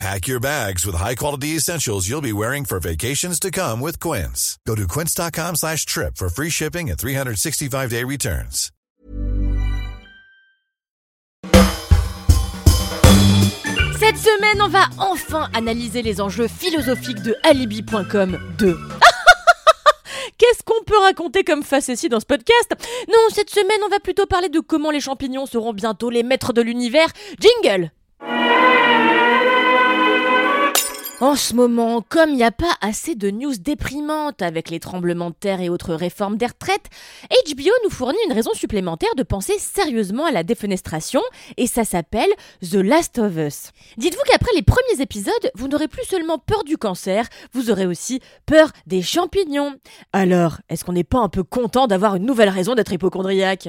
Pack your bags with high-quality essentials you'll be wearing for vacations to come with Quince. Go to quince.com slash trip for free shipping and 365-day returns. Cette semaine, on va enfin analyser les enjeux philosophiques de Alibi.com 2. Qu'est-ce qu'on peut raconter comme facétie dans ce podcast? Non, cette semaine, on va plutôt parler de comment les champignons seront bientôt les maîtres de l'univers. Jingle En ce moment, comme il n'y a pas assez de news déprimantes avec les tremblements de terre et autres réformes des retraites, HBO nous fournit une raison supplémentaire de penser sérieusement à la défenestration, et ça s'appelle The Last of Us. Dites-vous qu'après les premiers épisodes, vous n'aurez plus seulement peur du cancer, vous aurez aussi peur des champignons. Alors, est-ce qu'on n'est pas un peu content d'avoir une nouvelle raison d'être hypochondriaque?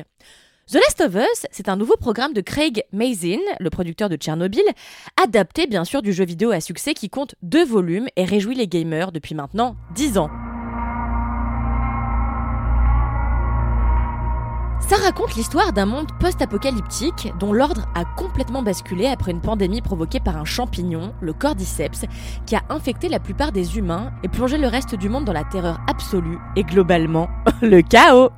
The Last of Us, c'est un nouveau programme de Craig Mazin, le producteur de Tchernobyl, adapté bien sûr du jeu vidéo à succès qui compte deux volumes et réjouit les gamers depuis maintenant 10 ans. Ça raconte l'histoire d'un monde post-apocalyptique dont l'ordre a complètement basculé après une pandémie provoquée par un champignon, le cordyceps, qui a infecté la plupart des humains et plongé le reste du monde dans la terreur absolue et globalement le chaos.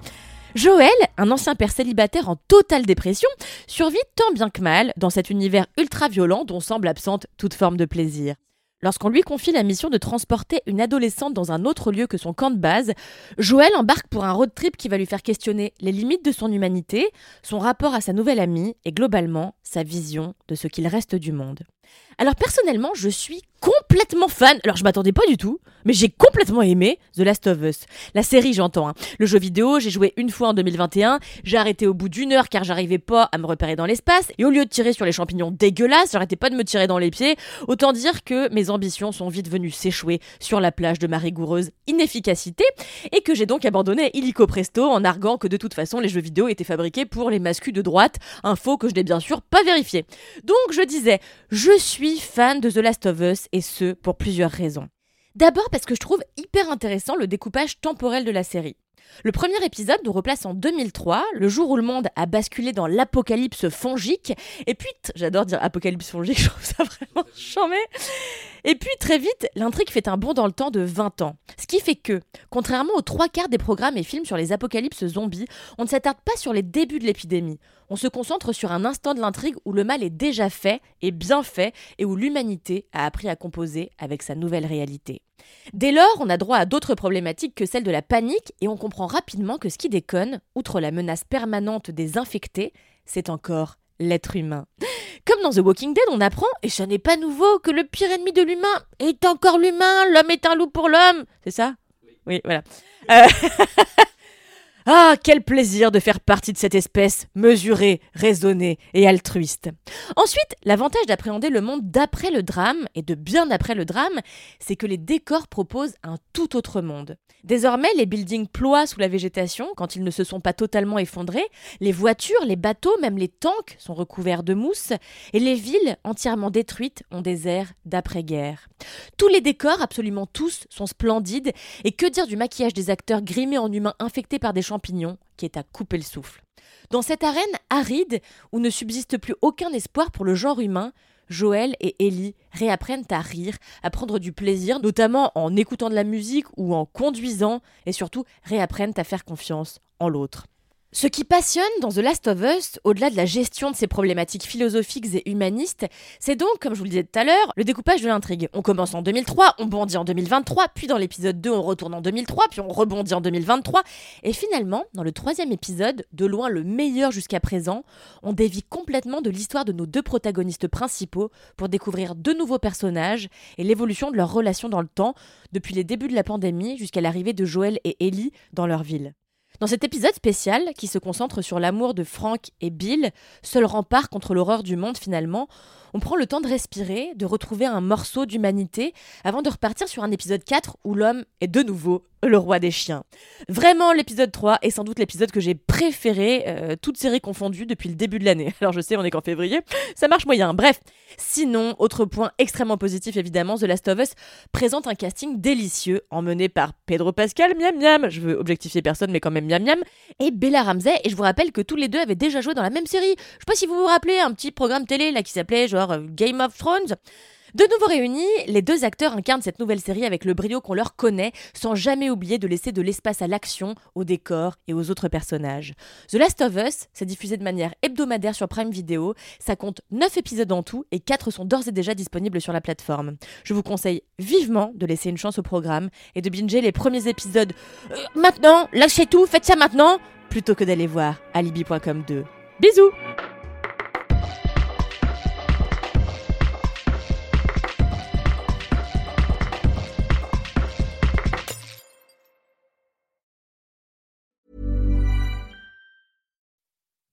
Joël, un ancien père célibataire en totale dépression, survit tant bien que mal dans cet univers ultra violent dont semble absente toute forme de plaisir. Lorsqu'on lui confie la mission de transporter une adolescente dans un autre lieu que son camp de base, Joël embarque pour un road trip qui va lui faire questionner les limites de son humanité, son rapport à sa nouvelle amie et globalement sa vision de ce qu'il reste du monde. Alors personnellement, je suis complètement fan. Alors je m'attendais pas du tout, mais j'ai complètement aimé The Last of Us. La série, j'entends. hein. Le jeu vidéo, j'ai joué une fois en 2021. J'ai arrêté au bout d'une heure car j'arrivais pas à me repérer dans l'espace. Et au lieu de tirer sur les champignons dégueulasses, j'arrêtais pas de me tirer dans les pieds. Autant dire que mes ambitions sont vite venues s'échouer sur la plage de ma rigoureuse inefficacité et que j'ai donc abandonné illico presto en arguant que de toute façon les jeux vidéo étaient fabriqués pour les mascus de droite. Info que je n'ai bien sûr pas vérifié. Donc je disais, je suis fan de The Last of Us et ce pour plusieurs raisons. D'abord parce que je trouve hyper intéressant le découpage temporel de la série. Le premier épisode nous replace en 2003, le jour où le monde a basculé dans l'apocalypse fongique. Et puis, j'adore dire apocalypse fongique, je trouve ça vraiment chambé. Et puis, très vite, l'intrigue fait un bond dans le temps de 20 ans. Ce qui fait que, contrairement aux trois quarts des programmes et films sur les apocalypses zombies, on ne s'attarde pas sur les débuts de l'épidémie. On se concentre sur un instant de l'intrigue où le mal est déjà fait et bien fait et où l'humanité a appris à composer avec sa nouvelle réalité. Dès lors, on a droit à d'autres problématiques que celle de la panique et on comprend rapidement que ce qui déconne, outre la menace permanente des infectés, c'est encore l'être humain. Comme dans The Walking Dead, on apprend, et ce n'est pas nouveau, que le pire ennemi de l'humain est encore l'humain, l'homme est un loup pour l'homme. C'est ça? Oui, voilà. Euh, Ah, quel plaisir de faire partie de cette espèce mesurée, raisonnée et altruiste. Ensuite, l'avantage d'appréhender le monde d'après le drame, et de bien après le drame, c'est que les décors proposent un tout autre monde. Désormais, les buildings ploient sous la végétation quand ils ne se sont pas totalement effondrés, les voitures, les bateaux, même les tanks sont recouverts de mousse, et les villes entièrement détruites ont des airs d'après-guerre. Tous les décors, absolument tous, sont splendides, et que dire du maquillage des acteurs grimés en humains infectés par des champignons, qui est à couper le souffle. Dans cette arène aride, où ne subsiste plus aucun espoir pour le genre humain, Joël et Ellie réapprennent à rire, à prendre du plaisir, notamment en écoutant de la musique ou en conduisant, et surtout réapprennent à faire confiance en l'autre. Ce qui passionne dans The Last of Us, au-delà de la gestion de ces problématiques philosophiques et humanistes, c'est donc, comme je vous le disais tout à l'heure, le découpage de l'intrigue. On commence en 2003, on bondit en 2023, puis dans l'épisode 2, on retourne en 2003, puis on rebondit en 2023, et finalement, dans le troisième épisode, de loin le meilleur jusqu'à présent, on dévie complètement de l'histoire de nos deux protagonistes principaux pour découvrir deux nouveaux personnages et l'évolution de leur relation dans le temps, depuis les débuts de la pandémie jusqu'à l'arrivée de Joël et Ellie dans leur ville. Dans cet épisode spécial, qui se concentre sur l'amour de Frank et Bill, seul rempart contre l'horreur du monde finalement, on prend le temps de respirer, de retrouver un morceau d'humanité, avant de repartir sur un épisode 4 où l'homme est de nouveau le roi des chiens. Vraiment, l'épisode 3 est sans doute l'épisode que j'ai préféré, euh, toutes séries confondues, depuis le début de l'année. Alors je sais, on est qu'en février, ça marche moyen. Bref, sinon, autre point extrêmement positif évidemment, The Last of Us présente un casting délicieux, emmené par Pedro Pascal, miam miam, je veux objectifier personne mais quand même miam miam, et Bella Ramsey, et je vous rappelle que tous les deux avaient déjà joué dans la même série. Je sais pas si vous vous rappelez, un petit programme télé là qui s'appelait genre euh, Game of Thrones. De nouveau réunis, les deux acteurs incarnent cette nouvelle série avec le brio qu'on leur connaît, sans jamais oublier de laisser de l'espace à l'action, au décor et aux autres personnages. The Last of Us, s'est diffusé de manière hebdomadaire sur Prime Video, ça compte 9 épisodes en tout et 4 sont d'ores et déjà disponibles sur la plateforme. Je vous conseille vivement de laisser une chance au programme et de binger les premiers épisodes euh, maintenant, lâchez tout, faites ça maintenant, plutôt que d'aller voir alibi.com 2. Bisous